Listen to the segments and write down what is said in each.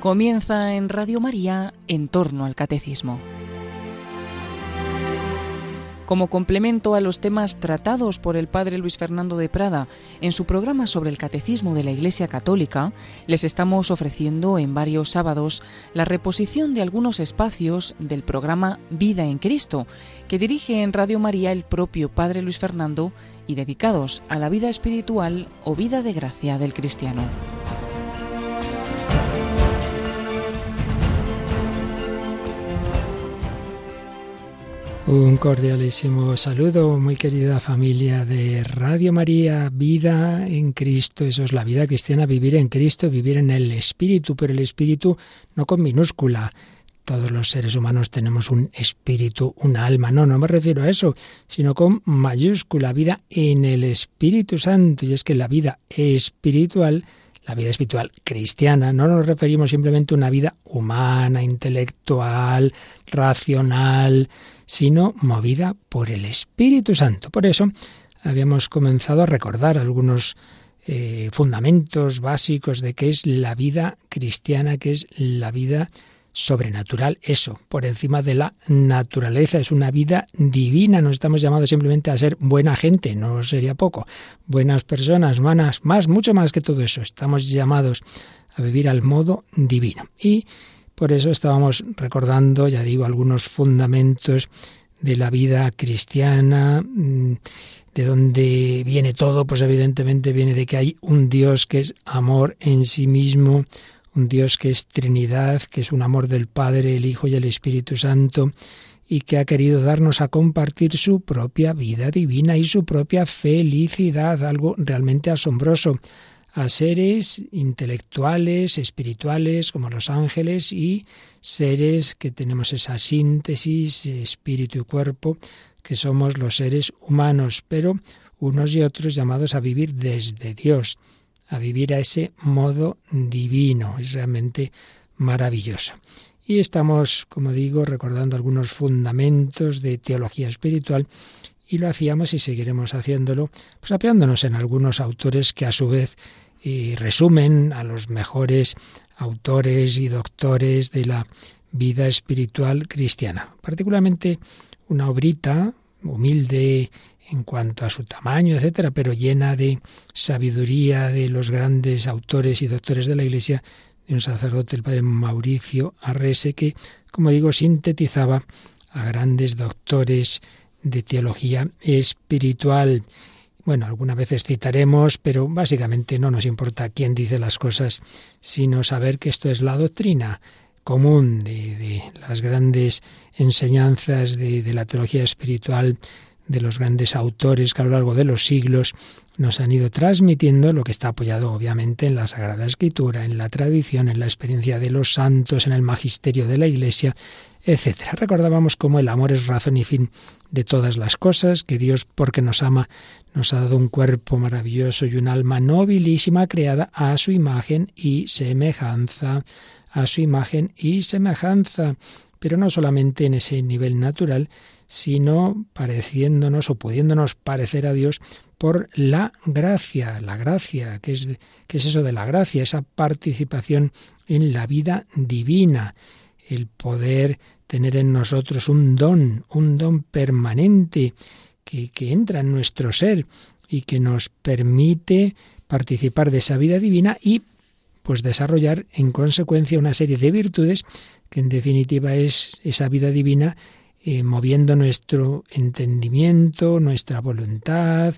Comienza en Radio María en torno al catecismo. Como complemento a los temas tratados por el padre Luis Fernando de Prada en su programa sobre el catecismo de la Iglesia Católica, les estamos ofreciendo en varios sábados la reposición de algunos espacios del programa Vida en Cristo, que dirige en Radio María el propio padre Luis Fernando y dedicados a la vida espiritual o vida de gracia del cristiano. Un cordialísimo saludo, muy querida familia de Radio María, vida en Cristo, eso es la vida cristiana, vivir en Cristo, vivir en el Espíritu, pero el Espíritu no con minúscula. Todos los seres humanos tenemos un espíritu, un alma. No, no me refiero a eso, sino con mayúscula, vida en el Espíritu Santo. Y es que la vida espiritual la vida espiritual cristiana, no nos referimos simplemente a una vida humana, intelectual, racional, sino movida por el Espíritu Santo. Por eso habíamos comenzado a recordar algunos eh, fundamentos básicos de qué es la vida cristiana, qué es la vida sobrenatural, eso, por encima de la naturaleza, es una vida divina, no estamos llamados simplemente a ser buena gente, no sería poco, buenas personas, manas, más, mucho más que todo eso, estamos llamados a vivir al modo divino. Y por eso estábamos recordando, ya digo, algunos fundamentos de la vida cristiana, mm, de donde viene todo, pues evidentemente viene de que hay un Dios que es amor en sí mismo, un Dios que es Trinidad, que es un amor del Padre, el Hijo y el Espíritu Santo, y que ha querido darnos a compartir su propia vida divina y su propia felicidad, algo realmente asombroso, a seres intelectuales, espirituales, como los ángeles, y seres que tenemos esa síntesis, espíritu y cuerpo, que somos los seres humanos, pero unos y otros llamados a vivir desde Dios a vivir a ese modo divino. Es realmente maravilloso. Y estamos, como digo, recordando algunos fundamentos de teología espiritual y lo hacíamos y seguiremos haciéndolo, pues en algunos autores que a su vez eh, resumen a los mejores autores y doctores de la vida espiritual cristiana. Particularmente una obrita humilde en cuanto a su tamaño, etcétera, pero llena de sabiduría de los grandes autores y doctores de la Iglesia, de un sacerdote, el padre Mauricio Arrese, que, como digo, sintetizaba a grandes doctores de teología espiritual. Bueno, algunas veces citaremos, pero básicamente no nos importa quién dice las cosas, sino saber que esto es la doctrina común de, las grandes enseñanzas de, de la teología espiritual de los grandes autores que a lo largo de los siglos nos han ido transmitiendo lo que está apoyado obviamente en la Sagrada Escritura, en la tradición, en la experiencia de los santos, en el magisterio de la Iglesia, etc. Recordábamos cómo el amor es razón y fin de todas las cosas, que Dios, porque nos ama, nos ha dado un cuerpo maravilloso y un alma nobilísima creada a su imagen y semejanza, a su imagen y semejanza, pero no solamente en ese nivel natural, sino pareciéndonos o pudiéndonos parecer a Dios por la gracia, la gracia, que es, que es eso de la gracia, esa participación en la vida divina, el poder tener en nosotros un don, un don permanente que, que entra en nuestro ser y que nos permite participar de esa vida divina y pues desarrollar en consecuencia una serie de virtudes que en definitiva es esa vida divina eh, moviendo nuestro entendimiento, nuestra voluntad,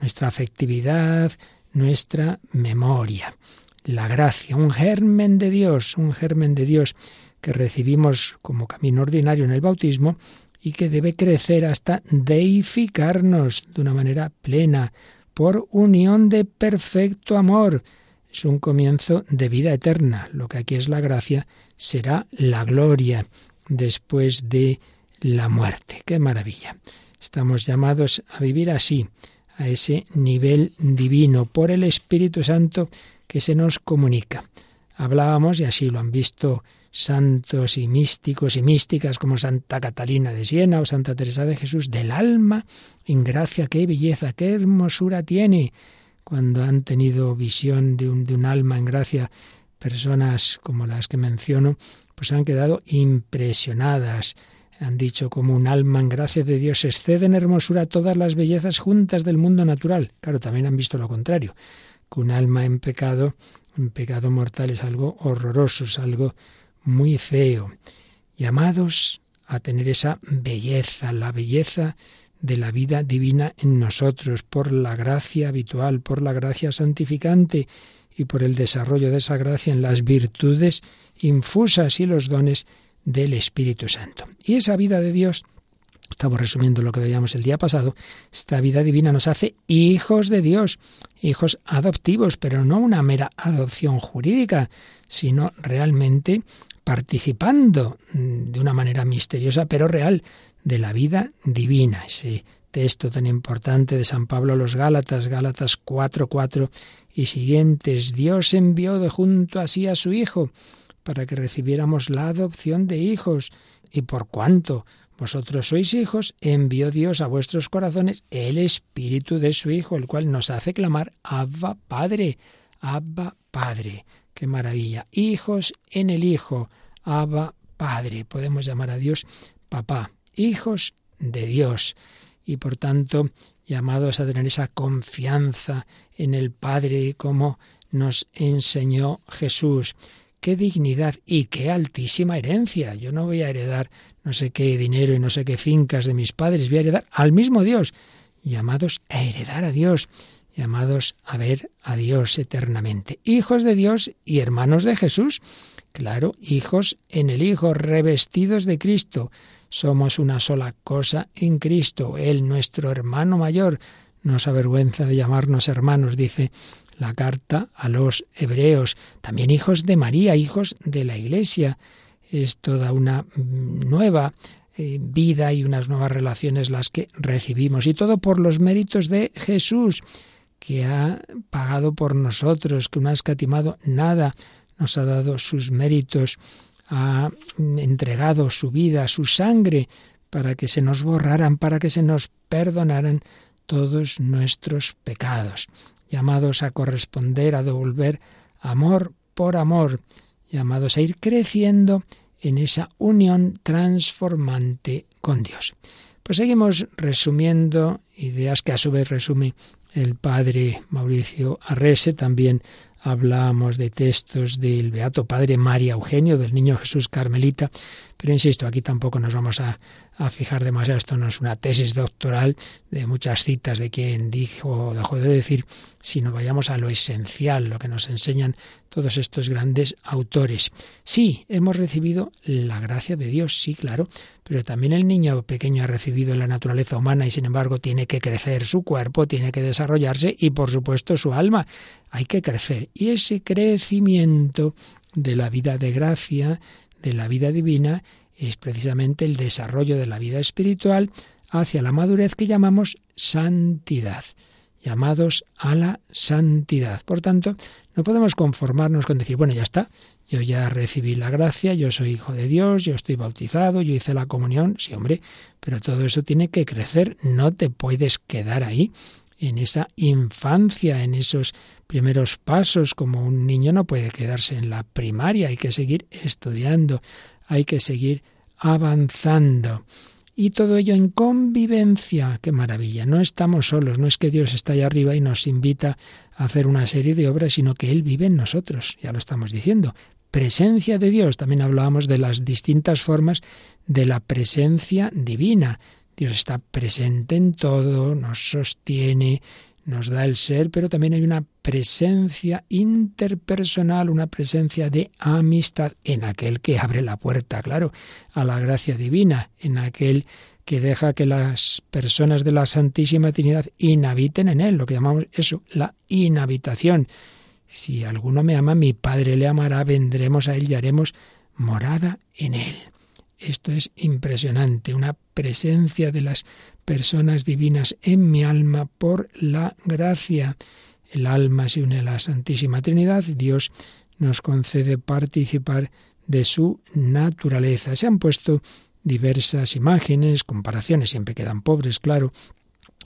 nuestra afectividad, nuestra memoria. La gracia, un germen de Dios, un germen de Dios que recibimos como camino ordinario en el bautismo y que debe crecer hasta deificarnos de una manera plena, por unión de perfecto amor. Es un comienzo de vida eterna. Lo que aquí es la gracia será la gloria después de la muerte. ¡Qué maravilla! Estamos llamados a vivir así, a ese nivel divino, por el Espíritu Santo que se nos comunica. Hablábamos, y así lo han visto santos y místicos y místicas como Santa Catalina de Siena o Santa Teresa de Jesús, del alma en gracia, qué belleza, qué hermosura tiene cuando han tenido visión de un, de un alma en gracia personas como las que menciono, pues han quedado impresionadas. Han dicho como un alma en gracia de Dios excede en hermosura todas las bellezas juntas del mundo natural. Claro, también han visto lo contrario, que un alma en pecado, en pecado mortal es algo horroroso, es algo muy feo. Llamados a tener esa belleza, la belleza de la vida divina en nosotros, por la gracia habitual, por la gracia santificante y por el desarrollo de esa gracia en las virtudes infusas y los dones del Espíritu Santo. Y esa vida de Dios, estamos resumiendo lo que veíamos el día pasado, esta vida divina nos hace hijos de Dios, hijos adoptivos, pero no una mera adopción jurídica, sino realmente participando mm, de una manera misteriosa pero real de la vida divina. Ese texto tan importante de San Pablo a los Gálatas, Gálatas 4:4 y siguientes. Dios envió de junto así a su Hijo para que recibiéramos la adopción de hijos. Y por cuanto vosotros sois hijos, envió Dios a vuestros corazones el Espíritu de su Hijo, el cual nos hace clamar Abba Padre, Abba Padre. Qué maravilla. Hijos en el Hijo. Abba Padre. Podemos llamar a Dios papá. Hijos de Dios. Y por tanto, llamados a tener esa confianza en el Padre como nos enseñó Jesús. Qué dignidad y qué altísima herencia. Yo no voy a heredar no sé qué dinero y no sé qué fincas de mis padres, voy a heredar al mismo Dios. Llamados a heredar a Dios llamados a ver a Dios eternamente. Hijos de Dios y hermanos de Jesús. Claro, hijos en el Hijo, revestidos de Cristo. Somos una sola cosa en Cristo. Él, nuestro hermano mayor, no se avergüenza de llamarnos hermanos, dice la carta a los hebreos. También hijos de María, hijos de la Iglesia. Es toda una nueva eh, vida y unas nuevas relaciones las que recibimos. Y todo por los méritos de Jesús que ha pagado por nosotros, que no ha escatimado nada, nos ha dado sus méritos, ha entregado su vida, su sangre, para que se nos borraran, para que se nos perdonaran todos nuestros pecados, llamados a corresponder, a devolver amor por amor, llamados a ir creciendo en esa unión transformante con Dios. Pues seguimos resumiendo ideas que a su vez resume el padre Mauricio Arrese, también hablamos de textos del Beato Padre María Eugenio, del Niño Jesús Carmelita, pero insisto, aquí tampoco nos vamos a, a, fijar demasiado, esto no es una tesis doctoral de muchas citas de quien dijo o dejó de decir, sino vayamos a lo esencial, lo que nos enseñan todos estos grandes autores. Sí, hemos recibido la gracia de Dios, sí, claro, pero también el niño pequeño ha recibido la naturaleza humana y sin embargo tiene que crecer su cuerpo, tiene que desarrollarse y por supuesto su alma. Hay que crecer. Y ese crecimiento de la vida de gracia, de la vida divina, es precisamente el desarrollo de la vida espiritual hacia la madurez que llamamos santidad llamados a la santidad. Por tanto, no podemos conformarnos con decir, bueno, ya está, yo ya recibí la gracia, yo soy hijo de Dios, yo estoy bautizado, yo hice la comunión, sí hombre, pero todo eso tiene que crecer, no te puedes quedar ahí en esa infancia, en esos primeros pasos, como un niño no puede quedarse en la primaria, hay que seguir estudiando, hay que seguir avanzando. Y todo ello en convivencia. Qué maravilla. No estamos solos. No es que Dios está allá arriba y nos invita a hacer una serie de obras, sino que Él vive en nosotros. Ya lo estamos diciendo presencia de Dios. También hablábamos de las distintas formas de la presencia divina. Dios está presente en todo, nos sostiene, nos da el ser, pero también hay una presencia interpersonal, una presencia de amistad en aquel que abre la puerta, claro, a la gracia divina, en aquel que deja que las personas de la Santísima Trinidad inhabiten en él, lo que llamamos eso, la inhabitación. Si alguno me ama, mi Padre le amará, vendremos a él y haremos morada en él. Esto es impresionante, una presencia de las personas divinas en mi alma por la gracia. El alma se une a la Santísima Trinidad, Dios nos concede participar de su naturaleza. Se han puesto diversas imágenes, comparaciones, siempre quedan pobres, claro,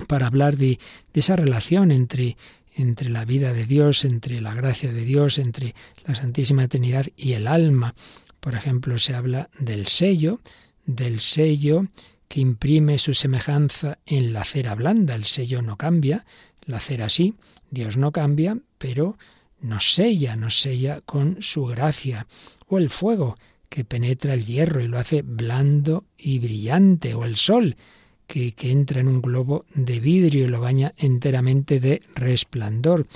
para hablar de, esa relación entre, entre la vida de Dios, entre la gracia de Dios, entre la Santísima Trinidad y el alma. Por ejemplo, se habla del sello, del sello que imprime su semejanza en la cera blanda. El sello no cambia, la cera sí, Dios no cambia, pero nos sella, nos sella con su gracia. O el fuego, que penetra el hierro y lo hace blando y brillante, o el sol, que, que, entra en un globo de vidrio y lo baña enteramente de resplandor.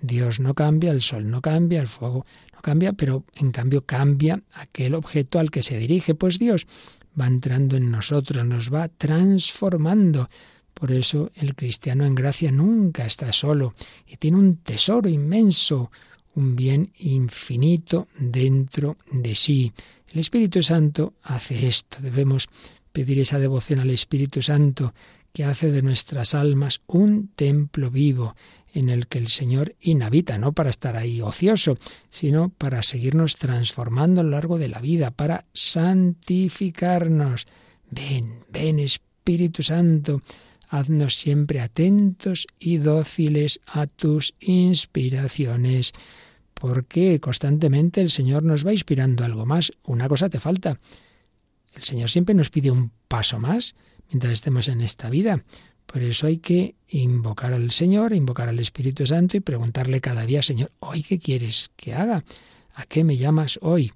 Dios no cambia, el sol no cambia, el fuego no cambia, pero en cambio cambia aquel objeto al que se dirige, pues Dios va entrando en nosotros, nos va transformando. Por eso el cristiano en gracia nunca está solo y tiene un tesoro inmenso, un bien infinito dentro de sí. El Espíritu Santo hace esto. Debemos pedir esa devoción al Espíritu Santo que hace de nuestras almas un templo vivo en el que el Señor inhabita, no para estar ahí ocioso, sino para seguirnos transformando a lo largo de la vida, para santificarnos. Ven, ven Espíritu Santo, haznos siempre atentos y dóciles a tus inspiraciones, porque constantemente el Señor nos va inspirando algo más. Una cosa te falta. El Señor siempre nos pide un paso más mientras estemos en esta vida. Por eso hay que invocar al Señor, invocar al Espíritu Santo y preguntarle cada día, Señor, ¿hoy qué quieres que haga? ¿A qué me llamas hoy?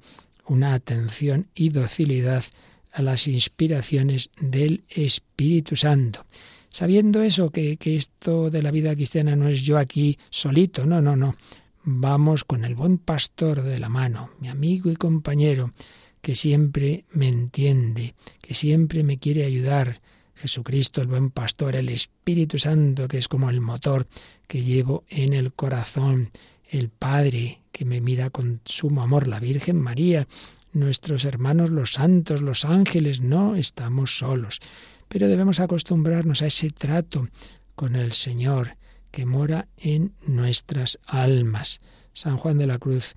Una atención y docilidad a las inspiraciones del Espíritu Santo. Sabiendo eso, que, esto de la vida cristiana no es yo aquí solito, no, no, no. Vamos con el buen pastor de la mano, mi amigo y compañero, que siempre me entiende, que siempre me quiere ayudar, Jesucristo, el buen pastor, el Espíritu Santo, que es como el motor que llevo en el corazón, el Padre, que me mira con sumo amor, la Virgen María, nuestros hermanos los santos, los ángeles, no estamos solos. Pero debemos acostumbrarnos a ese trato con el Señor que mora en nuestras almas. San Juan de la Cruz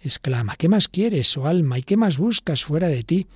exclama, ¿qué más quieres, oh alma, y qué más buscas fuera de ti?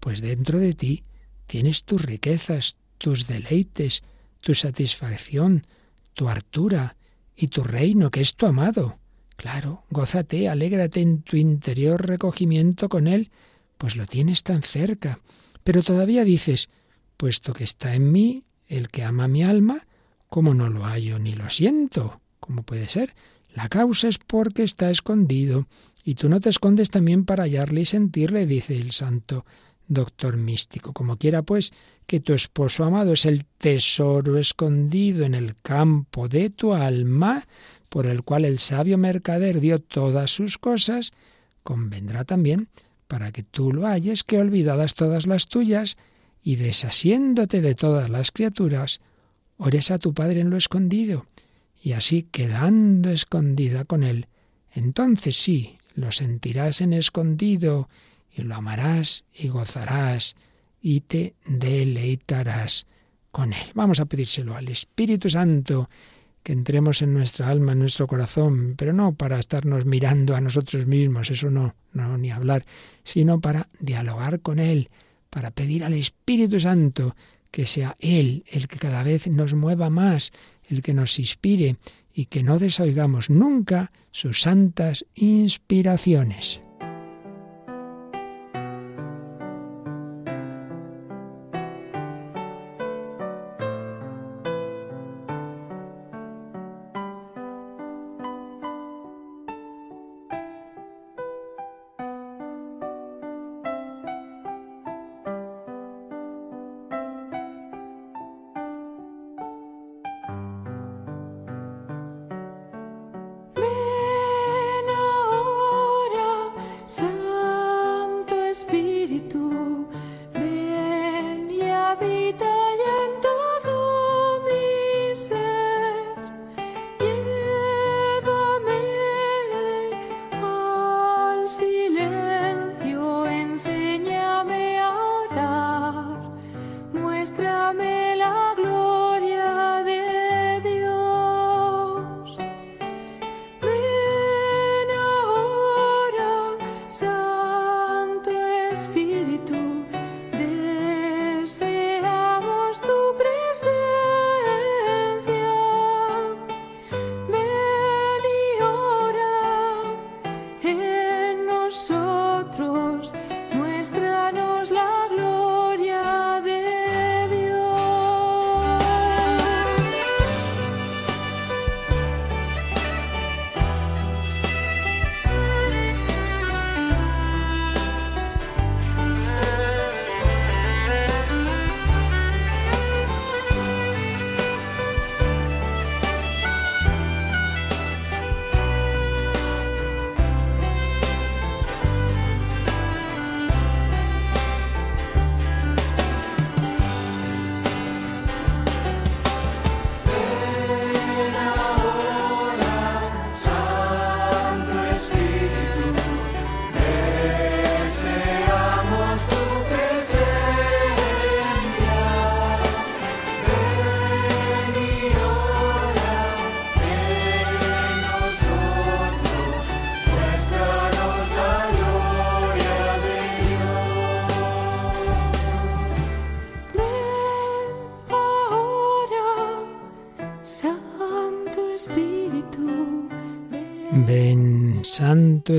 Pues dentro de ti tienes tus riquezas, tus deleites, tu satisfacción, tu hartura y tu reino, que es tu amado. Claro, gózate, alégrate en tu interior recogimiento con él, pues lo tienes tan cerca. Pero todavía dices, puesto que está en mí el que ama mi alma, ¿cómo no lo hallo ni lo siento? ¿Cómo puede ser? La causa es porque está escondido, y tú no te escondes también para hallarle y sentirle, dice el santo doctor místico. Como quiera, pues, que tu esposo amado es el tesoro escondido en el campo de tu alma, por el cual el sabio mercader dio todas sus cosas, convendrá también, para que tú lo halles, que olvidadas todas las tuyas, y desasiéndote de todas las criaturas, ores a tu Padre en lo escondido, y así quedando escondida con él, entonces sí, lo sentirás en escondido, y lo amarás y gozarás y te deleitarás con él. Vamos a pedírselo al Espíritu Santo que entremos en nuestra alma, en nuestro corazón, pero no para estarnos mirando a nosotros mismos, eso no, no, ni hablar, sino para dialogar con Él, para pedir al Espíritu Santo que sea Él el que cada vez nos mueva más, el que nos inspire y que no desoigamos nunca sus santas inspiraciones.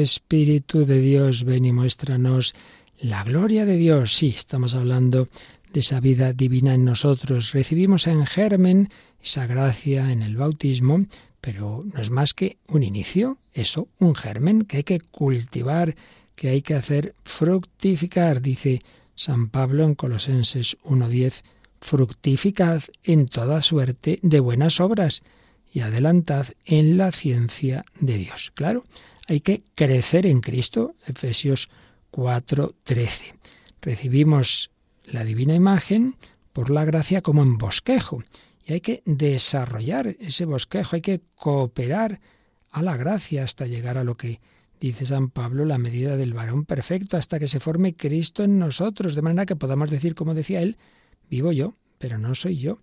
Espíritu de Dios, ven y muéstranos la gloria de Dios. Sí, estamos hablando de esa vida divina en nosotros. Recibimos en germen esa gracia en el bautismo, pero no es más que un inicio, eso, un germen que hay que cultivar, que hay que hacer fructificar, dice San Pablo en Colosenses 1.10, fructificad en toda suerte de buenas obras y adelantad en la ciencia de Dios. Claro, hay que crecer en Cristo, Efesios 4.13. Recibimos la divina imagen por la gracia como en bosquejo. Y hay que desarrollar ese bosquejo, hay que cooperar a la gracia hasta llegar a lo que dice San Pablo, la medida del varón perfecto, hasta que se forme Cristo en nosotros, de manera que podamos decir, como decía él, vivo yo, pero no soy yo,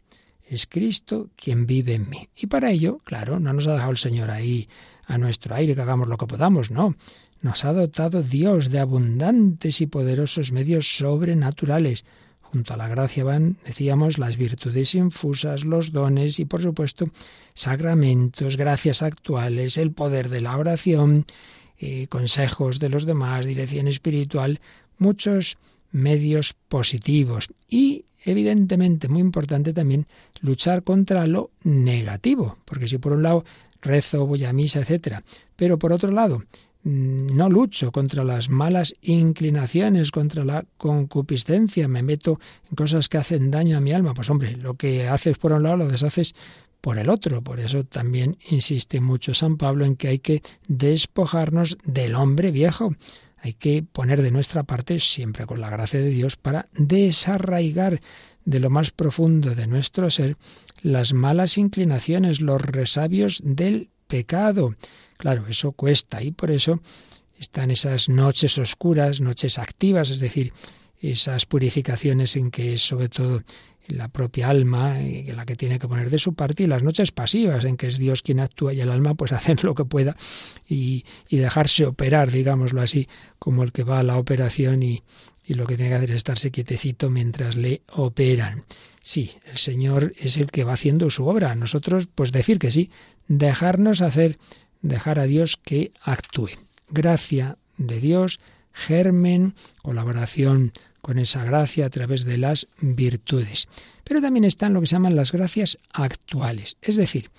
es Cristo quien vive en mí. Y para ello, claro, no nos ha dejado el Señor ahí a nuestro aire que hagamos lo que podamos, no. Nos ha dotado Dios de abundantes y poderosos medios sobrenaturales. Junto a la gracia van, decíamos, las virtudes infusas, los dones y, por supuesto, sacramentos, gracias actuales, el poder de la oración, eh, consejos de los demás, dirección espiritual, muchos medios positivos y evidentemente muy importante también luchar contra lo negativo, porque si por un lado rezo, voy a misa, etcétera, pero por otro lado mm, no lucho contra las malas inclinaciones, contra la concupiscencia, me meto en cosas que hacen daño a mi alma, pues hombre, lo que haces por un lado lo deshaces por el otro. Por eso también insiste mucho San Pablo en que hay que despojarnos del hombre viejo. Hay que poner de nuestra parte, siempre con la gracia de Dios, para desarraigar de lo más profundo de nuestro ser las malas inclinaciones, los resabios del pecado. Claro, eso cuesta y por eso están esas noches oscuras, noches activas, es decir, esas purificaciones en que sobre todo la propia alma, eh, la que tiene que poner de su parte, y las noches pasivas, en que es Dios quien actúa y el alma pues hacer lo que pueda y, dejarse operar, digámoslo así, como el que va a la operación y, y lo que tiene que hacer es estarse quietecito mientras le operan. Sí, el Señor es el que va haciendo su obra. Nosotros, pues decir que sí, dejarnos hacer, dejar a Dios que actúe. Gracia de Dios, germen, colaboración con esa gracia a través de las virtudes. Pero también están lo que se llaman las gracias actuales. Es decir,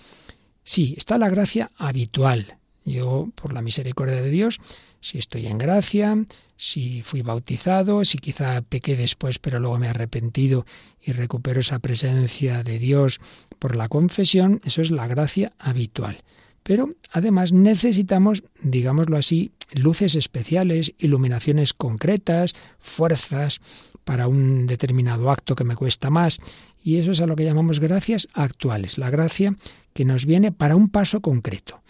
sí, está la gracia habitual. Yo, por la misericordia de Dios, si estoy en gracia, si fui bautizado, si quizá pequé después, pero luego me he arrepentido y recupero esa presencia de Dios por la confesión, eso es la gracia habitual. Pero además necesitamos, digámoslo así, luces especiales, iluminaciones concretas, fuerzas para un determinado acto que me cuesta más. Y eso es a lo que llamamos gracias actuales, la gracia que nos viene para un paso concreto.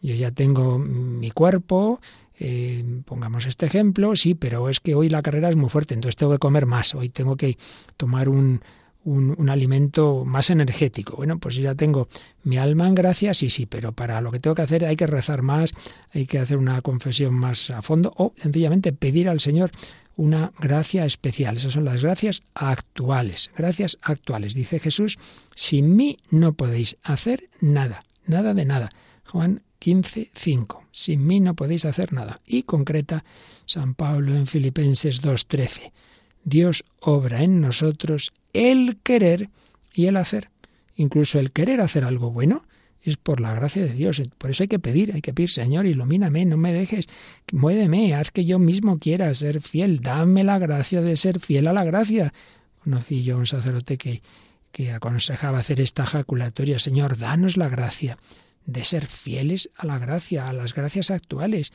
Yo ya tengo mi cuerpo, eh, pongamos este ejemplo, sí, pero es que hoy la carrera es muy fuerte, entonces tengo que comer más, hoy tengo que tomar un, un, alimento más energético. Bueno, pues ya tengo mi alma en gracia, sí, sí, pero para lo que tengo que hacer hay que rezar más, hay que hacer una confesión más a fondo o sencillamente pedir al Señor una gracia especial. Esas son las gracias actuales. Gracias actuales. Dice Jesús, sin mí no podéis hacer nada, nada de nada. Juan 15, 5. Sin mí no podéis hacer nada. Y concreta San Pablo en Filipenses 2, 13. Dios obra en nosotros el querer y el hacer. Incluso el querer hacer algo bueno es por la gracia de Dios. Por eso hay que pedir, hay que pedir, Señor, ilumíname, no me dejes, muéveme, haz que yo mismo quiera ser fiel, dame la gracia de ser fiel a la gracia. Conocí yo a un sacerdote que, que aconsejaba hacer esta jaculatoria, Señor, danos la gracia de ser fieles a la gracia, a las gracias actuales,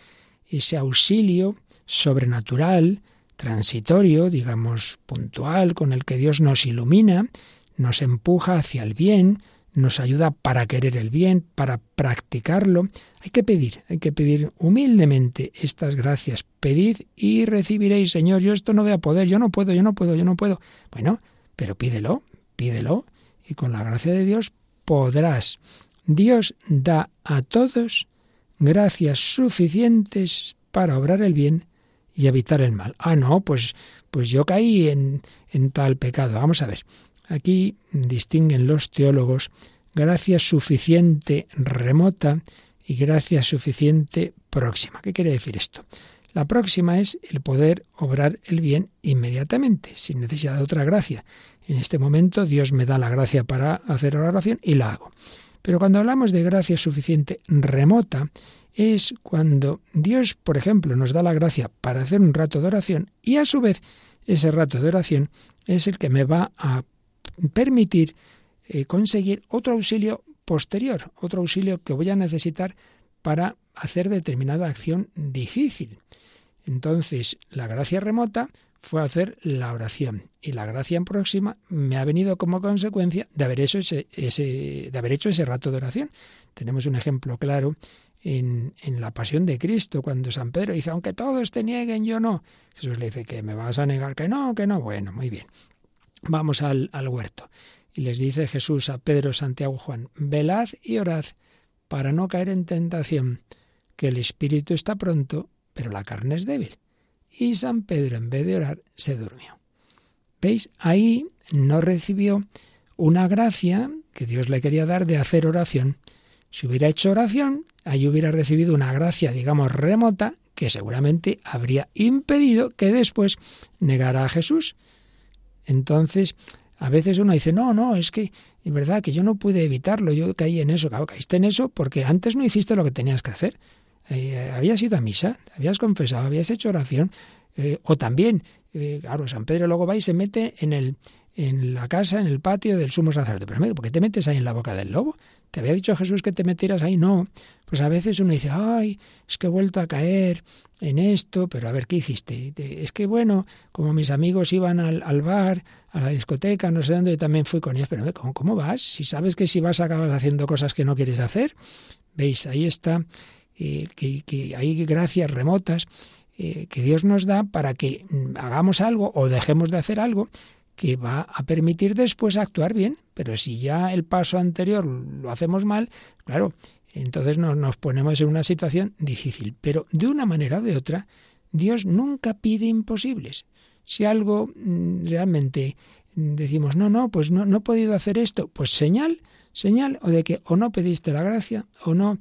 ese auxilio sobrenatural, transitorio, digamos puntual, con el que Dios nos ilumina, nos empuja hacia el bien, nos ayuda para querer el bien, para practicarlo. Hay que pedir, hay que pedir humildemente estas gracias. Pedid y recibiréis, Señor, yo esto no voy a poder, yo no puedo, yo no puedo, yo no puedo. Bueno, pero pídelo, pídelo, y con la gracia de Dios podrás. Dios da a todos gracias suficientes para obrar el bien y evitar el mal. Ah, no, pues, pues yo caí en, en tal pecado. Vamos a ver. Aquí distinguen los teólogos gracia suficiente remota y gracia suficiente próxima. ¿Qué quiere decir esto? La próxima es el poder obrar el bien inmediatamente, sin necesidad de otra gracia. En este momento Dios me da la gracia para hacer la oración y la hago. Pero cuando hablamos de gracia suficiente remota, es cuando Dios, por ejemplo, nos da la gracia para hacer un rato de oración y a su vez ese rato de oración es el que me va a permitir eh, conseguir otro auxilio posterior, otro auxilio que voy a necesitar para hacer determinada acción difícil. Entonces, la gracia remota fue hacer la oración y la gracia próxima me ha venido como consecuencia de haber hecho ese, de haber hecho ese rato de oración. Tenemos un ejemplo claro en, la pasión de Cristo, cuando San Pedro dice, aunque todos te nieguen, yo no. Jesús le dice, que me vas a negar, que no, que no. Bueno, muy bien. Vamos al, al huerto. Y les dice Jesús a Pedro, Santiago, Juan, velad y orad para no caer en tentación, que el espíritu está pronto, pero la carne es débil. Y San Pedro, en vez de orar, se durmió. ¿Veis? Ahí no recibió una gracia que Dios le quería dar de hacer oración. Si hubiera hecho oración, ahí hubiera recibido una gracia, digamos, remota, que seguramente habría impedido que después negara a Jesús. Entonces, a veces uno dice, no, no, es que es verdad que yo no pude evitarlo, yo caí en eso, claro, caíste en eso porque antes no hiciste lo que tenías que hacer. Eh, habías ido a misa, habías confesado, habías hecho oración, eh, o también, eh, claro, San Pedro luego va y se mete en el en la casa, en el patio del sumo sacerdote. Pero ¿por qué te metes ahí en la boca del lobo? ¿Te había dicho Jesús que te metieras ahí? No. Pues a veces uno dice, ay, es que he vuelto a caer en esto, pero a ver, ¿qué hiciste? Es que bueno, como mis amigos iban al, bar, a la discoteca, no sé dónde, yo también fui con ellos, pero ¿cómo, ¿cómo vas? Si sabes que si vas acabas haciendo cosas que no quieres hacer. ¿Veis? Ahí está, eh, que hay gracias remotas eh, que Dios nos da para que mm, hagamos algo o dejemos de hacer algo que va a permitir después actuar bien. Pero si ya el paso anterior lo hacemos mal, claro, entonces nos, nos ponemos en una situación difícil. Pero de una manera o de otra, Dios nunca pide imposibles. Si algo mm, realmente decimos, no, no, pues no, no he podido hacer esto, pues señal, señal o de que o no pediste la gracia o no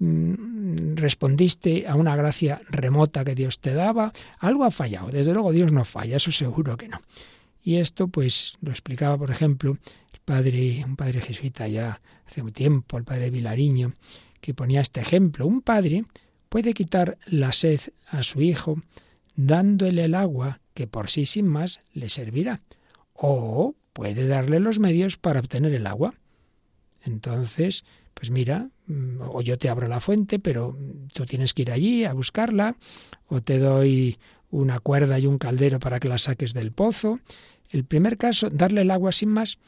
Mm, respondiste a una gracia remota que Dios te daba, algo ha fallado. Desde luego Dios no falla, eso seguro que no. Y esto pues lo explicaba, por ejemplo, el padre, un padre jesuita ya hace un tiempo, el padre Vilariño, que ponía este ejemplo. Un padre puede quitar la sed a su hijo dándole el agua que por sí sin más le servirá. O puede darle los medios para obtener el agua. Entonces, pues mira, mm, o yo te abro la fuente, pero tú tienes que ir allí a buscarla, o te doy una cuerda y un caldero para que la saques del pozo. El primer caso, darle el agua sin más,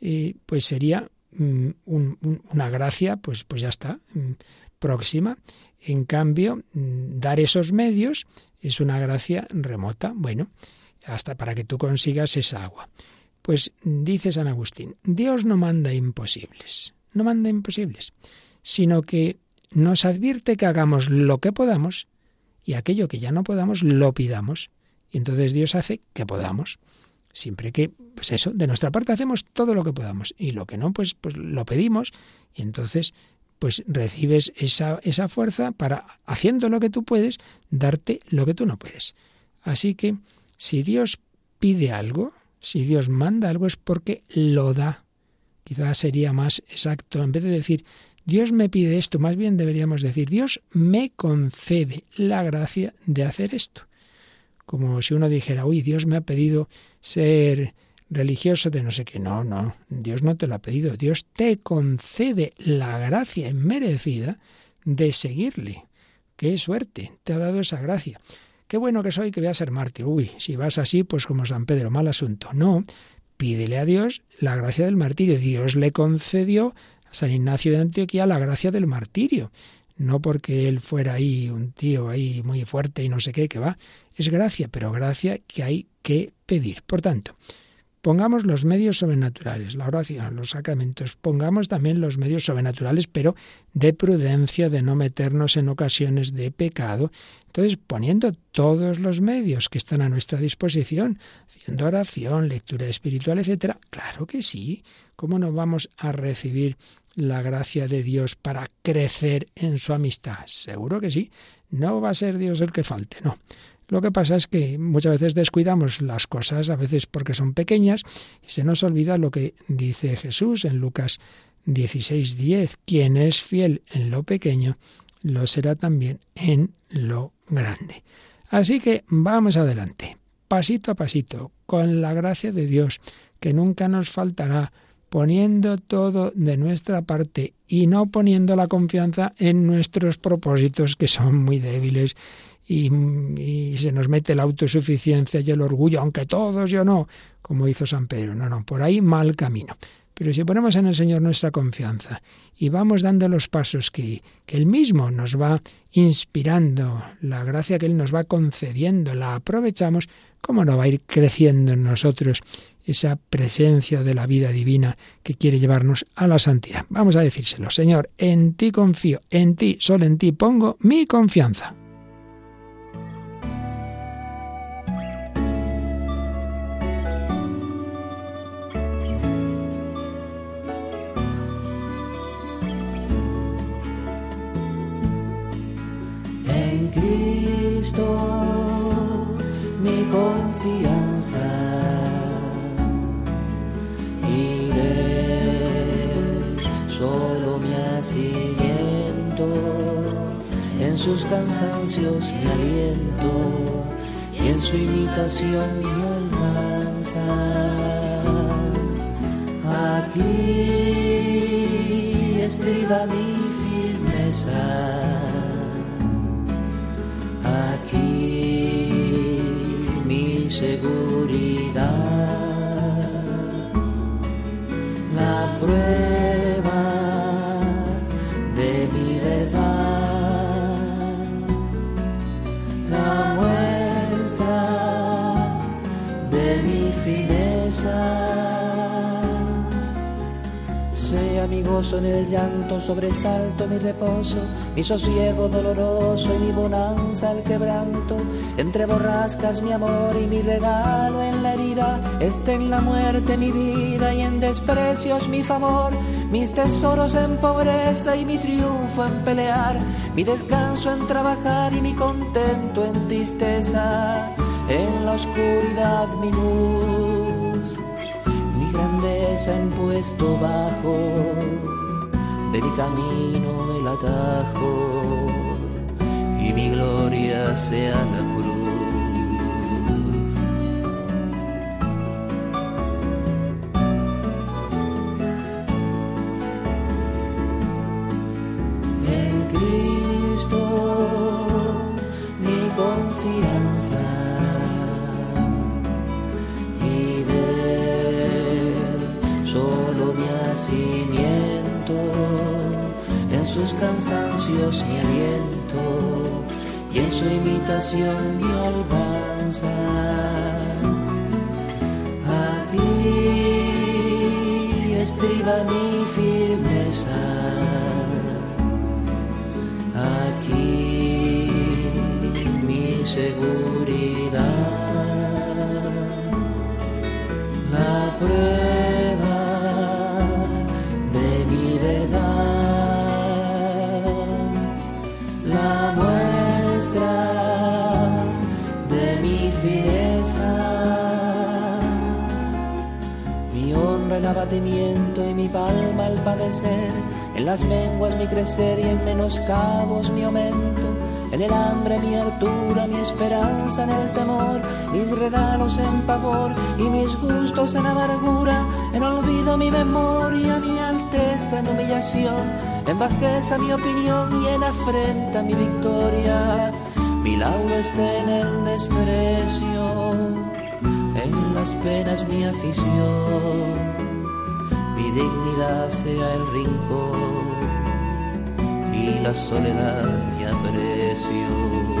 eh, pues sería mm, una gracia, pues, pues ya está, mm, próxima. En cambio, dar esos medios es una gracia remota. Bueno, hasta para que tú consigas esa agua. Pues dice San Agustín, Dios no manda imposibles no manda imposibles, sino que nos advierte que hagamos lo que podamos y aquello que ya no podamos lo pidamos. Y entonces Dios hace que podamos. Siempre que, pues eso, de nuestra parte hacemos todo lo que podamos y lo que no, pues, pues lo pedimos y entonces pues recibes esa, esa fuerza para, haciendo lo que tú puedes, darte lo que tú no puedes. Así que si Dios pide algo, si Dios manda algo es porque lo da. Quizás sería más exacto, en vez de decir Dios me pide esto, más bien deberíamos decir Dios me concede la gracia de hacer esto. Como si uno dijera, uy, Dios me ha pedido ser religioso de no sé qué. No, no, Dios no te lo ha pedido. Dios te concede la gracia inmerecida de seguirle. Qué suerte, te ha dado esa gracia. Qué bueno que soy que voy a ser mártir. Uy, si vas así, pues como San Pedro, mal asunto. No, pídele a Dios la gracia del martirio. Dios le concedió a San Ignacio de Antioquía la gracia del martirio. No porque él fuera ahí un tío ahí muy fuerte y no sé qué, que va. Es gracia, pero gracia que hay que pedir. Por tanto, Pongamos los medios sobrenaturales, la oración, los sacramentos, pongamos también los medios sobrenaturales, pero de prudencia, de no meternos en ocasiones de pecado. Entonces, poniendo todos los medios que están a nuestra disposición, haciendo oración, lectura espiritual, etcétera, claro que sí. ¿Cómo no vamos a recibir la gracia de Dios para crecer en su amistad? Seguro que sí. No va a ser Dios el que falte, no. Lo que pasa es que muchas veces descuidamos las cosas, a veces porque son pequeñas, y se nos olvida lo que dice Jesús en Lucas 16:10. Quien es fiel en lo pequeño, lo será también en lo grande. Así que vamos adelante, pasito a pasito, con la gracia de Dios, que nunca nos faltará, poniendo todo de nuestra parte y no poniendo la confianza en nuestros propósitos, que son muy débiles y, se nos mete la autosuficiencia y el orgullo, aunque todos yo no, como hizo San Pedro. No, no, por ahí mal camino. Pero si ponemos en el Señor nuestra confianza y vamos dando los pasos que, que Él mismo nos va inspirando, la gracia que Él nos va concediendo, la aprovechamos, ¿cómo no va a ir creciendo en nosotros esa presencia de la vida divina que quiere llevarnos a la santidad? Vamos a decírselo, Señor, en ti confío, en ti, solo en ti pongo mi confianza. mi sus cansancios mi aliento y en su imitación mi almanza aquí estriba mi firmeza seguridad. La prueba en el llanto, sobresalto mi reposo, mi sosiego doloroso y mi bonanza el quebranto. Entre borrascas mi amor y mi regalo en la herida, esté en la muerte mi vida y en desprecios mi favor, mis tesoros en pobreza y mi triunfo en pelear, mi descanso en trabajar y mi contento en tristeza, en la oscuridad mi luz, grandeza en puesto bajo, de mi camino el atajo y mi gloria sea la cansancios mi aliento y en su imitación mi alabanza. Aquí estriba mi firmeza. Aquí mi seguridad. La prueba y mi palma al padecer, en las menguas mi crecer y en menoscabos mi aumento, en el hambre mi altura, mi esperanza en el temor, mis regalos en pavor y mis gustos en amargura, en olvido mi memoria, mi alteza en humillación, en bajeza mi opinión y en afrenta mi victoria, mi lauro esté en el desprecio, en las penas mi afición dignidad sea el rincón y la soledad mi aprecio.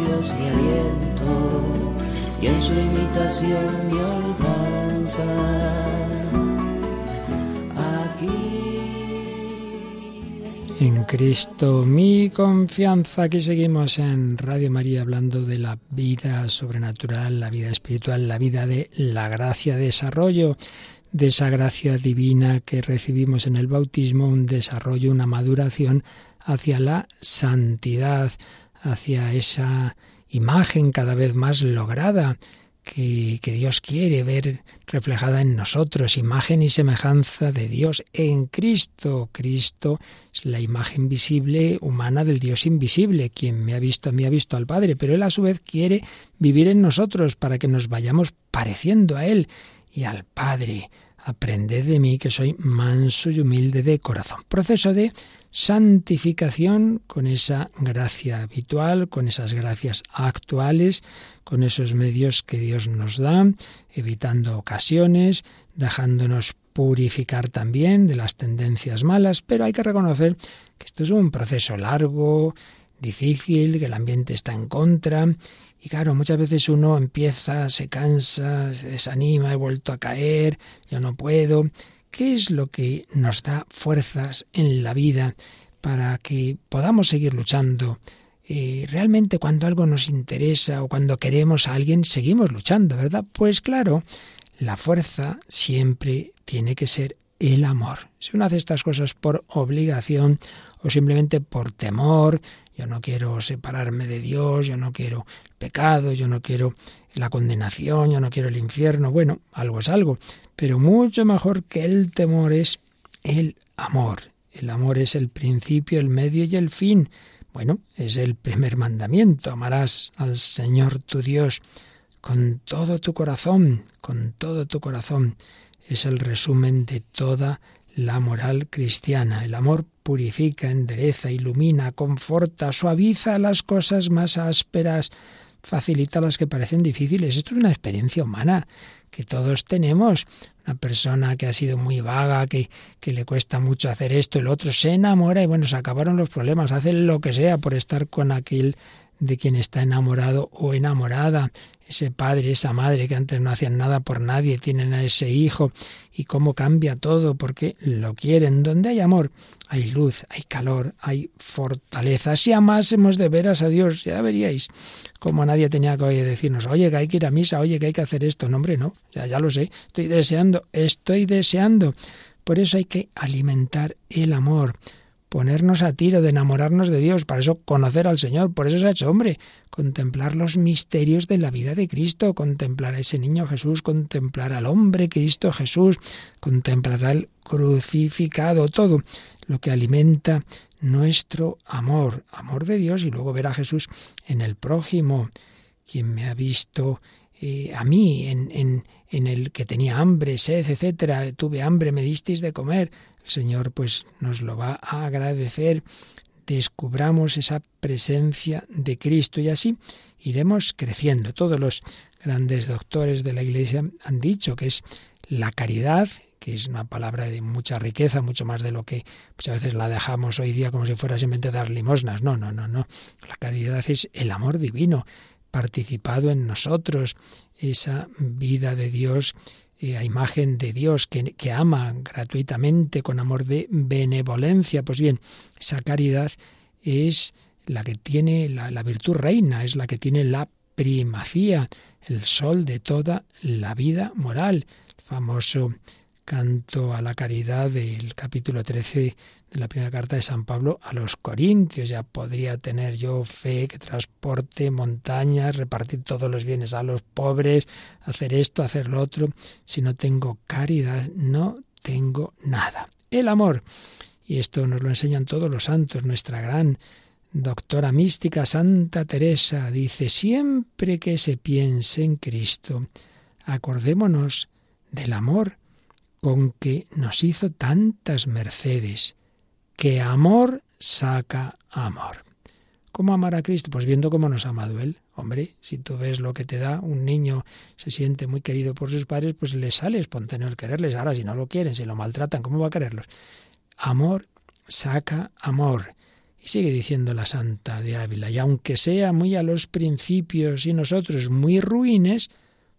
Mi aliento y en su imitación mi holganza. En Cristo mi confianza. Aquí seguimos en Radio María hablando de la vida sobrenatural, la vida espiritual, la vida de la gracia, desarrollo de esa gracia divina que recibimos en el bautismo, un desarrollo, una maduración hacia la santidad, hacia esa imagen cada vez más lograda que, Dios quiere ver reflejada en nosotros, imagen y semejanza de Dios en Cristo. Cristo es la imagen visible humana del Dios invisible. Quien me ha visto a mí ha visto al Padre, pero Él a su vez quiere vivir en nosotros para que nos vayamos pareciendo a Él y al Padre. Aprended de mí que soy manso y humilde de corazón. Proceso de santificación con esa gracia habitual, con esas gracias actuales, con esos medios que Dios nos da, evitando ocasiones, dejándonos purificar también de las tendencias malas, pero hay que reconocer que esto es un proceso largo, difícil, que el ambiente está en contra y claro, muchas veces uno empieza, se cansa, se desanima, he vuelto a caer, yo no puedo. ¿Qué es lo que nos da fuerzas en la vida para que podamos seguir luchando? Y realmente cuando algo nos interesa o cuando queremos a alguien, seguimos luchando, ¿verdad? Pues claro, la fuerza siempre tiene que ser el amor. Si uno hace estas cosas por obligación o simplemente por temor, yo no quiero separarme de Dios, yo no quiero el pecado, yo no quiero la condenación, yo no quiero el infierno. Bueno, algo es algo, pero mucho mejor que el temor es el amor. El amor es el principio, el medio y el fin. Bueno, es el primer mandamiento. Amarás al Señor tu Dios con todo tu corazón, con todo tu corazón. Es el resumen de toda la moral cristiana. El amor purifica, endereza, ilumina, conforta, suaviza las cosas más ásperas, facilita las que parecen difíciles. Esto es una experiencia humana que todos tenemos. Una persona que ha sido muy vaga, que, que le cuesta mucho hacer esto, el otro se enamora y bueno, se acabaron los problemas, hace lo que sea por estar con aquel de quien está enamorado o enamorada ese padre, esa madre que antes no hacían nada por nadie, tienen a ese hijo y cómo cambia todo porque lo quieren. Donde hay amor, hay luz, hay calor, hay fortaleza. Si amásemos de veras a Dios, ya veríais cómo nadie tenía que decirnos, oye, que hay que ir a misa, oye, que hay que hacer esto. No, hombre, no, ya, ya lo sé, estoy deseando, estoy deseando. Por eso hay que alimentar el amor ponernos a tiro de enamorarnos de Dios, para eso conocer al Señor, por eso se ha hecho hombre, contemplar los misterios de la vida de Cristo, contemplar a ese niño Jesús, contemplar al hombre Cristo Jesús, contemplar al crucificado, todo lo que alimenta nuestro amor, amor de Dios y luego ver a Jesús en el prójimo, quien me ha visto eh, a mí en, en, en el que tenía hambre, sed, etcétera, tuve hambre, me disteis de comer, el Señor pues nos lo va a agradecer. Descubramos esa presencia de Cristo y así iremos creciendo. Todos los grandes doctores de la Iglesia han dicho que es la caridad, que es una palabra de mucha riqueza, mucho más de lo que muchas veces la dejamos hoy día como si fuera simplemente dar limosnas. No, no, no, no. La caridad es el amor divino participado en nosotros, esa vida de Dios a imagen de Dios que, que, ama gratuitamente con amor de benevolencia. Pues bien, esa caridad es la que tiene la, la virtud reina, es la que tiene la primacía, el sol de toda la vida moral. El famoso canto a la caridad del capítulo 13 de la primera carta de San Pablo a los Corintios. Ya podría tener yo fe que transporte montañas, repartir todos los bienes a los pobres, hacer esto, hacer lo otro. Si no tengo caridad, no tengo nada. El amor. Y esto nos lo enseñan todos los santos. Nuestra gran doctora mística Santa Teresa dice, siempre que se piense en Cristo, acordémonos del amor con que nos hizo tantas mercedes, que amor saca amor. ¿Cómo amar a Cristo? Pues viendo cómo nos ha amado Él. Hombre, si tú ves lo que te da, un niño se siente muy querido por sus padres, pues le sale espontáneo el quererles. Ahora, si no lo quieren, si lo maltratan, ¿cómo va a quererlos? Amor saca amor. Y sigue diciendo la Santa de Ávila, y aunque sea muy a los principios y nosotros muy ruines,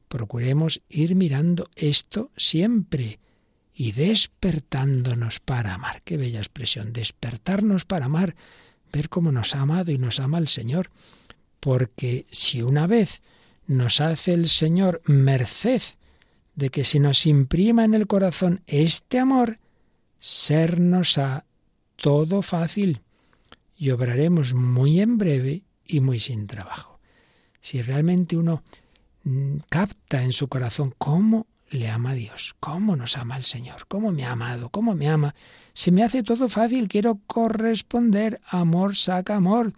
procuremos ir mirando esto siempre y despertándonos para amar. Qué bella expresión, despertarnos para amar, ver cómo nos ha amado y nos ama el Señor. Porque si una vez nos hace el Señor merced de que se nos imprima en el corazón este amor, sernos a todo fácil y obraremos muy en breve y muy sin trabajo. Si realmente uno mm, capta en su corazón cómo le ama a Dios, cómo nos ama el Señor, cómo me ha amado, cómo me ama, se me hace todo fácil, quiero corresponder, amor saca amor.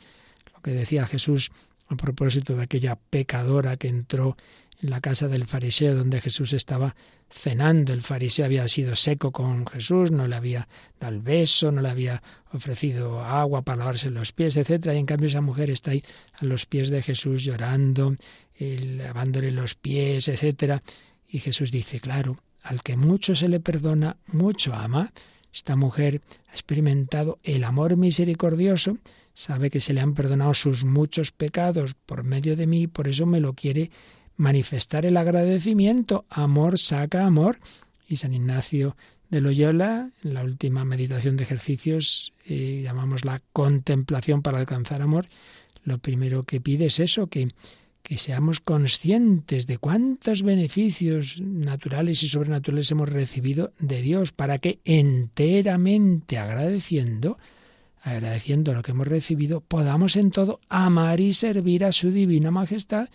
Lo que decía Jesús a propósito de aquella pecadora que entró en la casa del fariseo donde Jesús estaba cenando. El fariseo había sido seco con Jesús, no le había dado el beso, no le había ofrecido agua para lavarse los pies, etcétera. Y en cambio esa mujer está ahí a los pies de Jesús llorando, lavándole los pies, etcétera. Y Jesús dice, claro, al que mucho se le perdona, mucho ama. Esta mujer ha experimentado el amor misericordioso, sabe que se le han perdonado sus muchos pecados por medio de mí, por eso me lo quiere manifestar el agradecimiento. Amor saca amor. Y San Ignacio de Loyola, en la última meditación de ejercicios, eh, llamamos la contemplación para alcanzar amor, lo primero que pide es eso, que, que seamos conscientes de cuántos beneficios naturales y sobrenaturales hemos recibido de Dios, para que enteramente agradeciendo, agradeciendo lo que hemos recibido, podamos en todo amar y servir a su divina majestad.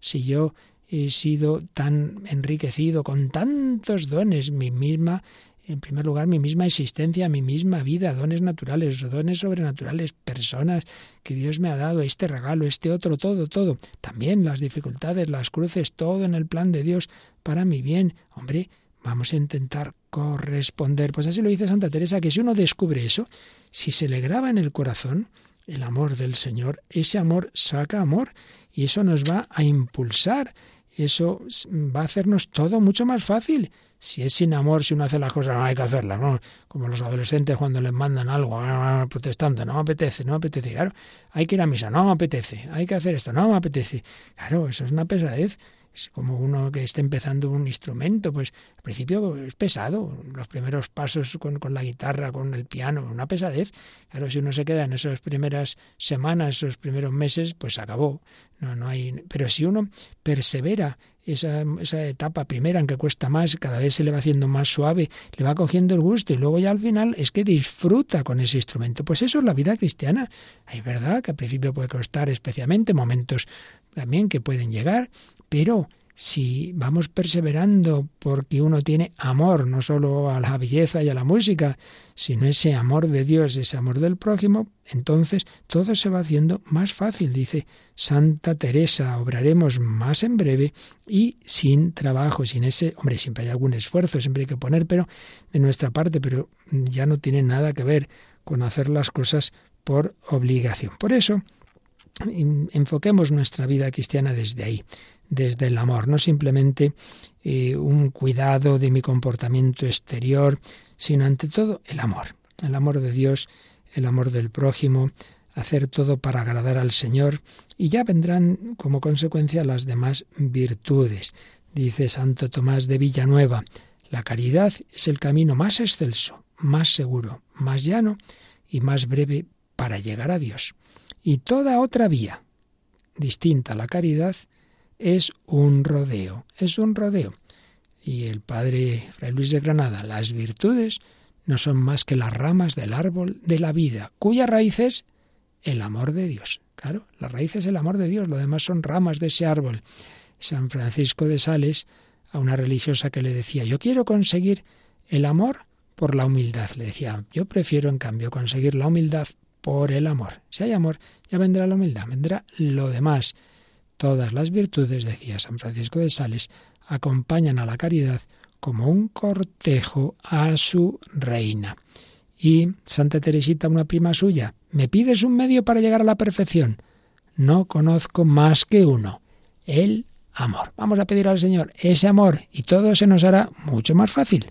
Si yo he sido tan enriquecido con tantos dones, mi misma, en primer lugar, mi misma existencia, mi misma vida, dones naturales, dones sobrenaturales, personas que Dios me ha dado, este regalo, este otro, todo, todo. También las dificultades, las cruces, todo en el plan de Dios para mi bien. Hombre, vamos a intentar corresponder. Pues así lo dice Santa Teresa, que si uno descubre eso, si se le graba en el corazón el amor del Señor, ese amor saca amor y eso nos va a impulsar, eso va a hacernos todo mucho más fácil. Si es sin amor, si uno hace las cosas, no hay que hacerlas, ¿no? Como los adolescentes cuando les mandan algo, ah, protestando, no me apetece, no me apetece, claro, hay que ir a misa, no me apetece, hay que hacer esto, no me apetece. Claro, eso es una pesadez. Es como uno que está empezando un instrumento, pues al principio es pesado, los primeros pasos con, con, la guitarra, con el piano, una pesadez. Claro, si uno se queda en esas primeras semanas, esos primeros meses, pues acabó. No, no hay. Pero si uno persevera esa, esa etapa primera en que cuesta más, cada vez se le va haciendo más suave, le va cogiendo el gusto y luego ya al final es que disfruta con ese instrumento. Pues eso es la vida cristiana. Hay verdad que al principio puede costar especialmente momentos también que pueden llegar, pero si vamos perseverando porque uno tiene amor, no solo a la belleza y a la música, sino ese amor de Dios, ese amor del prójimo, entonces todo se va haciendo más fácil, dice Santa Teresa, obraremos más en breve y sin trabajo, sin ese, hombre, siempre hay algún esfuerzo, siempre hay que poner, pero de nuestra parte, pero ya no tiene nada que ver con hacer las cosas por obligación. Por eso, enfoquemos nuestra vida cristiana desde ahí, desde el amor, no simplemente eh, un cuidado de mi comportamiento exterior, sino ante todo el amor, el amor de Dios, el amor del prójimo, hacer todo para agradar al Señor y ya vendrán como consecuencia las demás virtudes. Dice Santo Tomás de Villanueva, la caridad es el camino más excelso, más seguro, más llano y más breve para llegar a Dios. Y toda otra vía distinta a la caridad es un rodeo, es un rodeo. Y el padre Fray Luis de Granada, las virtudes no son más que las ramas del árbol de la vida, cuya raíz es el amor de Dios. Claro, la raíz es el amor de Dios, lo demás son ramas de ese árbol. San Francisco de Sales, a una religiosa que le decía, yo quiero conseguir el amor por la humildad. Le decía, yo prefiero en cambio conseguir la humildad por el amor. Si hay amor, ya vendrá la humildad, vendrá lo demás. Todas las virtudes, decía San Francisco de Sales, acompañan a la caridad como un cortejo a su reina. Y Santa Teresita, una prima suya, ¿me pides un medio para llegar a la perfección? No conozco más que uno, el amor. Vamos a pedir al Señor ese amor y todo se nos hará mucho más fácil.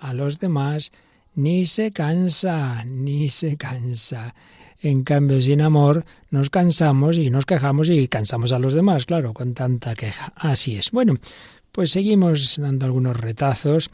A los demás, ni se cansa, ni se cansa. En cambio, sin amor nos cansamos y nos quejamos y cansamos a los demás, claro, con tanta queja. Así es. Bueno, pues seguimos dando algunos retazos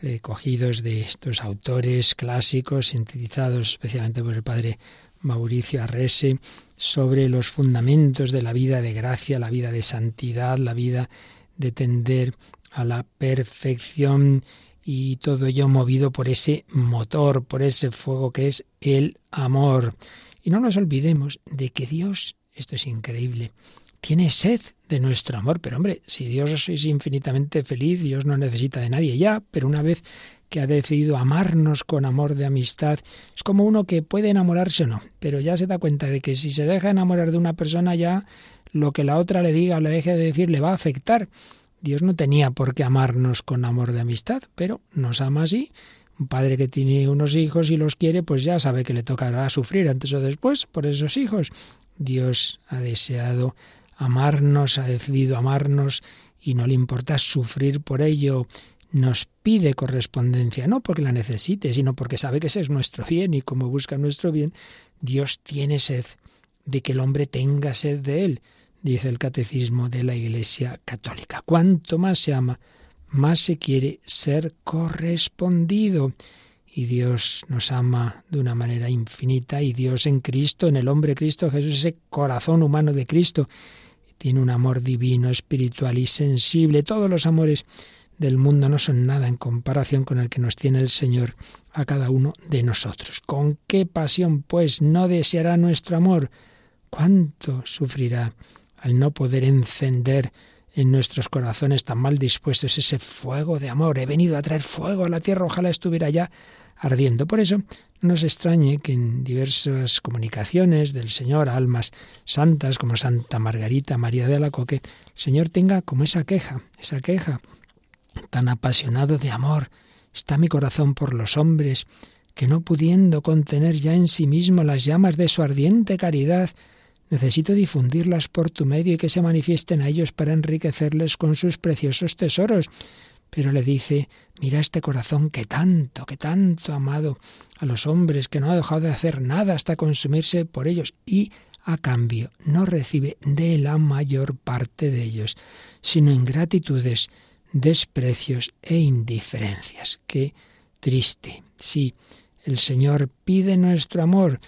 recogidos de estos autores clásicos, sintetizados especialmente por el padre Mauricio Arrese, sobre los fundamentos de la vida de gracia, la vida de santidad, la vida de tender a la perfección y todo ello movido por ese motor, por ese fuego que es el amor. Y no nos olvidemos de que Dios, esto es increíble, tiene sed de nuestro amor. Pero hombre, si Dios es infinitamente feliz, Dios no necesita de nadie ya, pero una vez que ha decidido amarnos con amor de amistad, es como uno que puede enamorarse o no, pero ya se da cuenta de que si se deja enamorar de una persona ya lo que la otra le diga o le deje de decir le va a afectar. Dios no tenía por qué amarnos con amor de amistad, pero nos ama así. Un padre que tiene unos hijos y los quiere, pues ya sabe que le tocará sufrir antes o después por esos hijos. Dios ha deseado amarnos, ha decidido amarnos y no le importa sufrir por ello. Nos pide correspondencia, no porque la necesite, sino porque sabe que ese es nuestro bien y como busca nuestro bien, Dios tiene sed de que el hombre tenga sed de él dice el catecismo de la Iglesia Católica. Cuanto más se ama, más se quiere ser correspondido. Y Dios nos ama de una manera infinita y Dios en Cristo, en el hombre Cristo Jesús, ese corazón humano de Cristo, tiene un amor divino, espiritual y sensible. Todos los amores del mundo no son nada en comparación con el que nos tiene el Señor a cada uno de nosotros. ¿Con qué pasión, pues, no deseará nuestro amor? ¿Cuánto sufrirá al no poder encender en nuestros corazones tan mal dispuestos ese fuego de amor. He venido a traer fuego a la tierra, ojalá estuviera ya ardiendo. Por eso no nos extrañe que en diversas comunicaciones del Señor a almas santas como Santa Margarita María de Alacoque, el Señor tenga como esa queja, esa queja tan apasionado de amor. Está mi corazón por los hombres, que no pudiendo contener ya en sí mismo las llamas de su ardiente caridad, Necesito difundirlas por tu medio y que se manifiesten a ellos para enriquecerles con sus preciosos tesoros. Pero le dice, mira este corazón que tanto, que tanto ha amado a los hombres, que no ha dejado de hacer nada hasta consumirse por ellos y a cambio no recibe de la mayor parte de ellos, sino ingratitudes, desprecios e indiferencias. Qué triste. Sí, el Señor pide nuestro amor,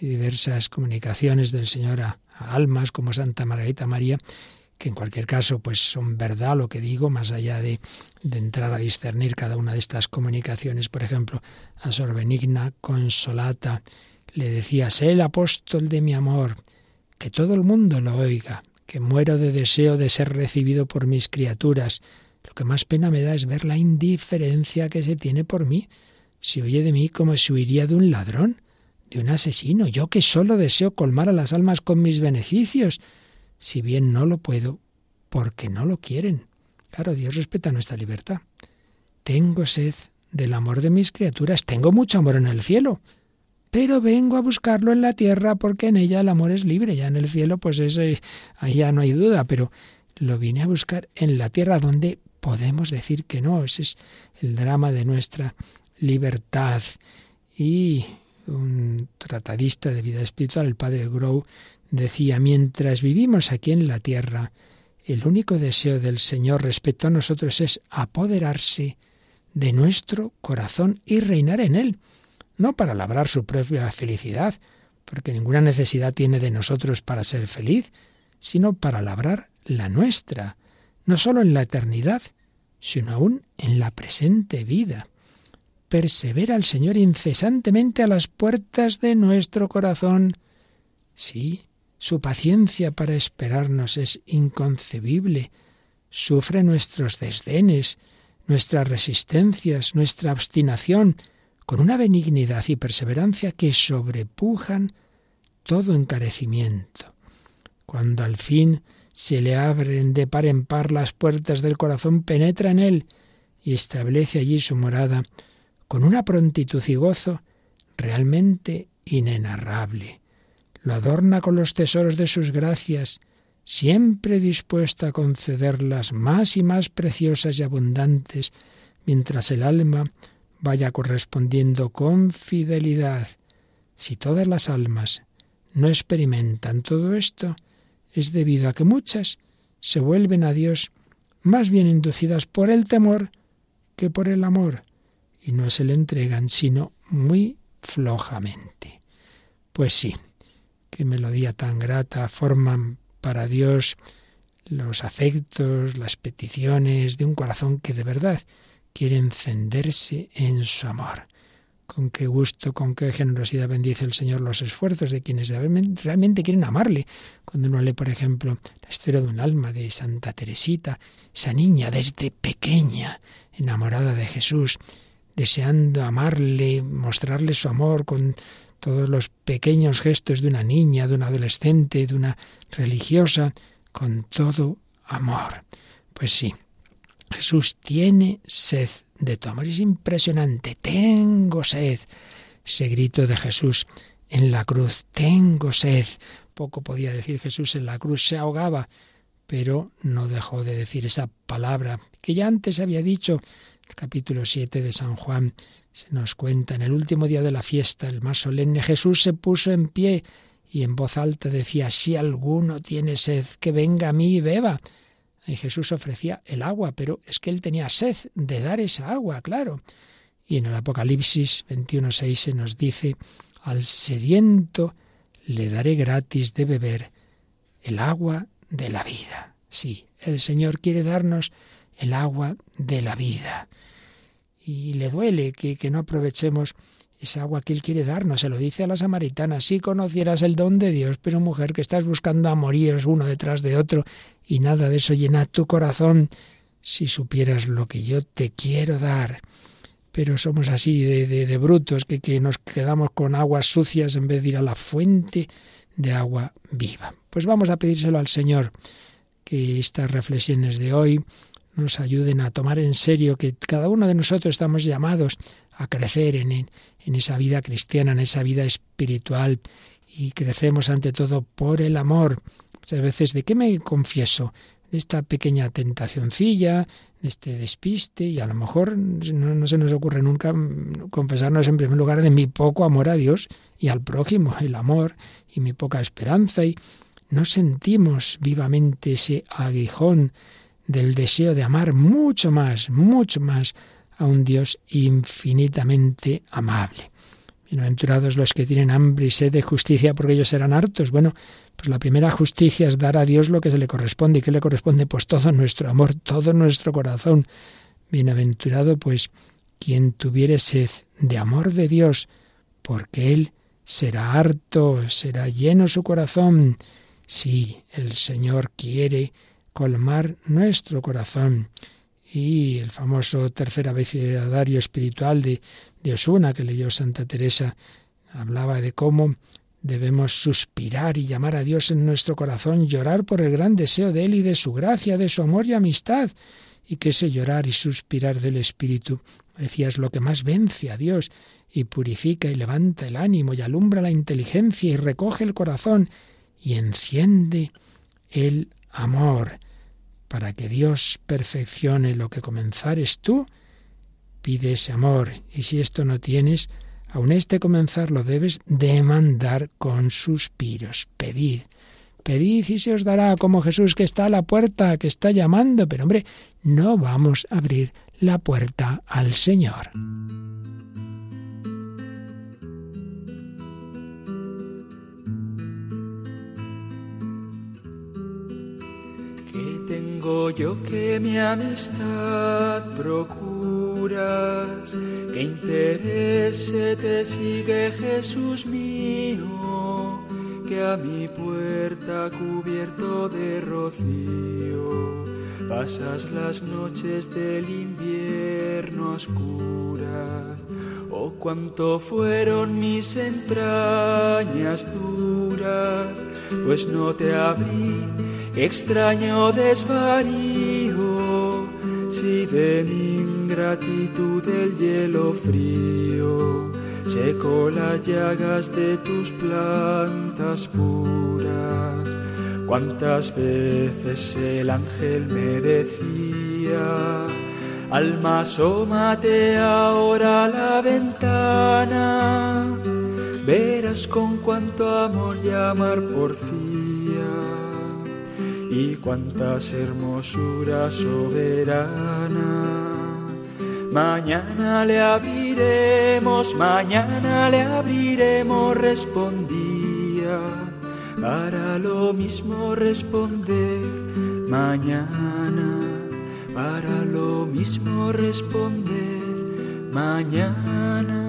y diversas comunicaciones del Señor a, almas como Santa Margarita María, que en cualquier caso pues son verdad lo que digo, más allá de, de entrar a discernir cada una de estas comunicaciones. Por ejemplo, a Sor Benigna Consolata le decía, sé el apóstol de mi amor, que todo el mundo lo oiga, que muero de deseo de ser recibido por mis criaturas. Lo que más pena me da es ver la indiferencia que se tiene por mí. Si oye de mí como si huiría de un ladrón de un asesino, yo que solo deseo colmar a las almas con mis beneficios, si bien no lo puedo, porque no lo quieren. Claro, Dios respeta nuestra libertad. Tengo sed del amor de mis criaturas, tengo mucho amor en el cielo, pero vengo a buscarlo en la tierra porque en ella el amor es libre, ya en el cielo pues ese, ahí ya no hay duda, pero lo vine a buscar en la tierra donde podemos decir que no, ese es el drama de nuestra libertad. Y un tratadista de vida espiritual, el padre Grow, decía, mientras vivimos aquí en la tierra, el único deseo del Señor respecto a nosotros es apoderarse de nuestro corazón y reinar en él, no para labrar su propia felicidad, porque ninguna necesidad tiene de nosotros para ser feliz, sino para labrar la nuestra, no sólo en la eternidad, sino aún en la presente vida persevera el Señor incesantemente a las puertas de nuestro corazón. Sí, su paciencia para esperarnos es inconcebible. Sufre nuestros desdenes, nuestras resistencias, nuestra obstinación, con una benignidad y perseverancia que sobrepujan todo encarecimiento. Cuando al fin se le abren de par en par las puertas del corazón, penetra en él y establece allí su morada con una prontitud y gozo realmente inenarrable. Lo adorna con los tesoros de sus gracias, siempre dispuesta a concederlas más y más preciosas y abundantes mientras el alma vaya correspondiendo con fidelidad. Si todas las almas no experimentan todo esto, es debido a que muchas se vuelven a Dios más bien inducidas por el temor que por el amor, y no se le entregan, sino muy flojamente. Pues sí, qué melodía tan grata forman para Dios los afectos, las peticiones de un corazón que de verdad quiere encenderse en su amor. Con qué gusto, con qué generosidad bendice el Señor los esfuerzos de quienes realmente quieren amarle. Cuando uno lee, por ejemplo, la historia de un alma de Santa Teresita, esa niña desde pequeña, enamorada de Jesús, deseando amarle, mostrarle su amor con todos los pequeños gestos de una niña, de una adolescente, de una religiosa, con todo amor. Pues sí, Jesús tiene sed de tu amor. Es impresionante. Tengo sed. Ese grito de Jesús en la cruz. Tengo sed. Poco podía decir Jesús en la cruz. Se ahogaba, pero no dejó de decir esa palabra que ya antes había dicho. El capítulo 7 de San Juan se nos cuenta. En el último día de la fiesta, el más solemne, Jesús se puso en pie y en voz alta decía, si alguno tiene sed, que venga a mí y beba. Y Jesús ofrecía el agua, pero es que él tenía sed de dar esa agua, claro. Y en el Apocalipsis 21.6 se nos dice, al sediento le daré gratis de beber el agua de la vida. Sí, el Señor quiere darnos el agua de la vida. Y le duele que, que no aprovechemos esa agua que Él quiere darnos. Se lo dice a la samaritana, si conocieras el don de Dios, pero mujer que estás buscando amoríos uno detrás de otro y nada de eso llena tu corazón, si supieras lo que yo te quiero dar. Pero somos así de, de, brutos que, que nos quedamos con aguas sucias en vez de ir a la fuente de agua viva. Pues vamos a pedírselo al Señor que estas reflexiones de hoy nos ayuden a tomar en serio que cada uno de nosotros estamos llamados a crecer en, en esa vida cristiana, en esa vida espiritual, y crecemos ante todo por el amor. Muchas veces, ¿de qué me confieso? De esta pequeña tentacioncilla, de este despiste, y a lo mejor no, no, se nos ocurre nunca confesarnos en primer lugar de mi poco amor a Dios y al prójimo, el amor y mi poca esperanza, y no sentimos vivamente ese aguijón del deseo de amar mucho más, mucho más a un Dios infinitamente amable. Bienaventurados los que tienen hambre y sed de justicia, porque ellos serán hartos. Bueno, pues la primera justicia es dar a Dios lo que se le corresponde. ¿Y qué le corresponde? Pues todo nuestro amor, todo nuestro corazón. Bienaventurado, pues, quien tuviere sed de amor de Dios, porque Él será harto, será lleno su corazón. Sí, el Señor quiere colmar nuestro corazón y el famoso tercer abecedario espiritual de, de Osuna que leyó Santa Teresa hablaba de cómo debemos suspirar y llamar a Dios en nuestro corazón, llorar por el gran deseo de Él y de su gracia, de su amor y amistad, y que ese llorar y suspirar del Espíritu, decía, es lo que más vence a Dios y purifica y levanta el ánimo y alumbra la inteligencia y recoge el corazón y enciende el amor. Para que Dios perfeccione lo que comenzares tú, pide ese amor. Y si esto no tienes, aun este comenzar lo debes demandar con suspiros. Pedid, pedid y se os dará, como Jesús que está a la puerta, que está llamando. Pero hombre, no vamos a abrir la puerta al Señor. Tengo yo que mi amistad procuras, que interese te sigue Jesús mío, que a mi puerta cubierto de rocío pasas las noches del invierno oscuras. Oh, cuánto fueron mis entrañas duras, pues no te abrí extraño desvarío, si de mi ingratitud el hielo frío secó las llagas de tus plantas puras. Cuántas veces el ángel me decía, Alma, asómate ahora a la ventana, verás con cuánto amor llamar porfía y cuántas hermosuras soberana. Mañana le abriremos, mañana le abriremos, respondía, para lo mismo responder mañana para lo mismo responder mañana.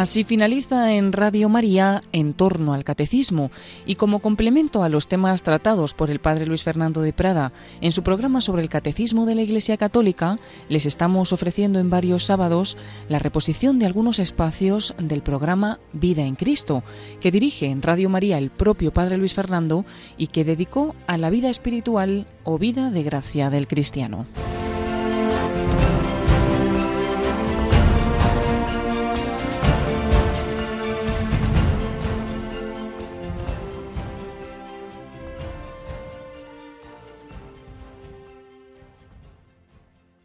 Así finaliza en Radio María en torno al catecismo y como complemento a los temas tratados por el padre Luis Fernando de Prada en su programa sobre el catecismo de la Iglesia Católica, les estamos ofreciendo en varios sábados la reposición de algunos espacios del programa Vida en Cristo, que dirige en Radio María el propio padre Luis Fernando y que dedicó a la vida espiritual o vida de gracia del cristiano.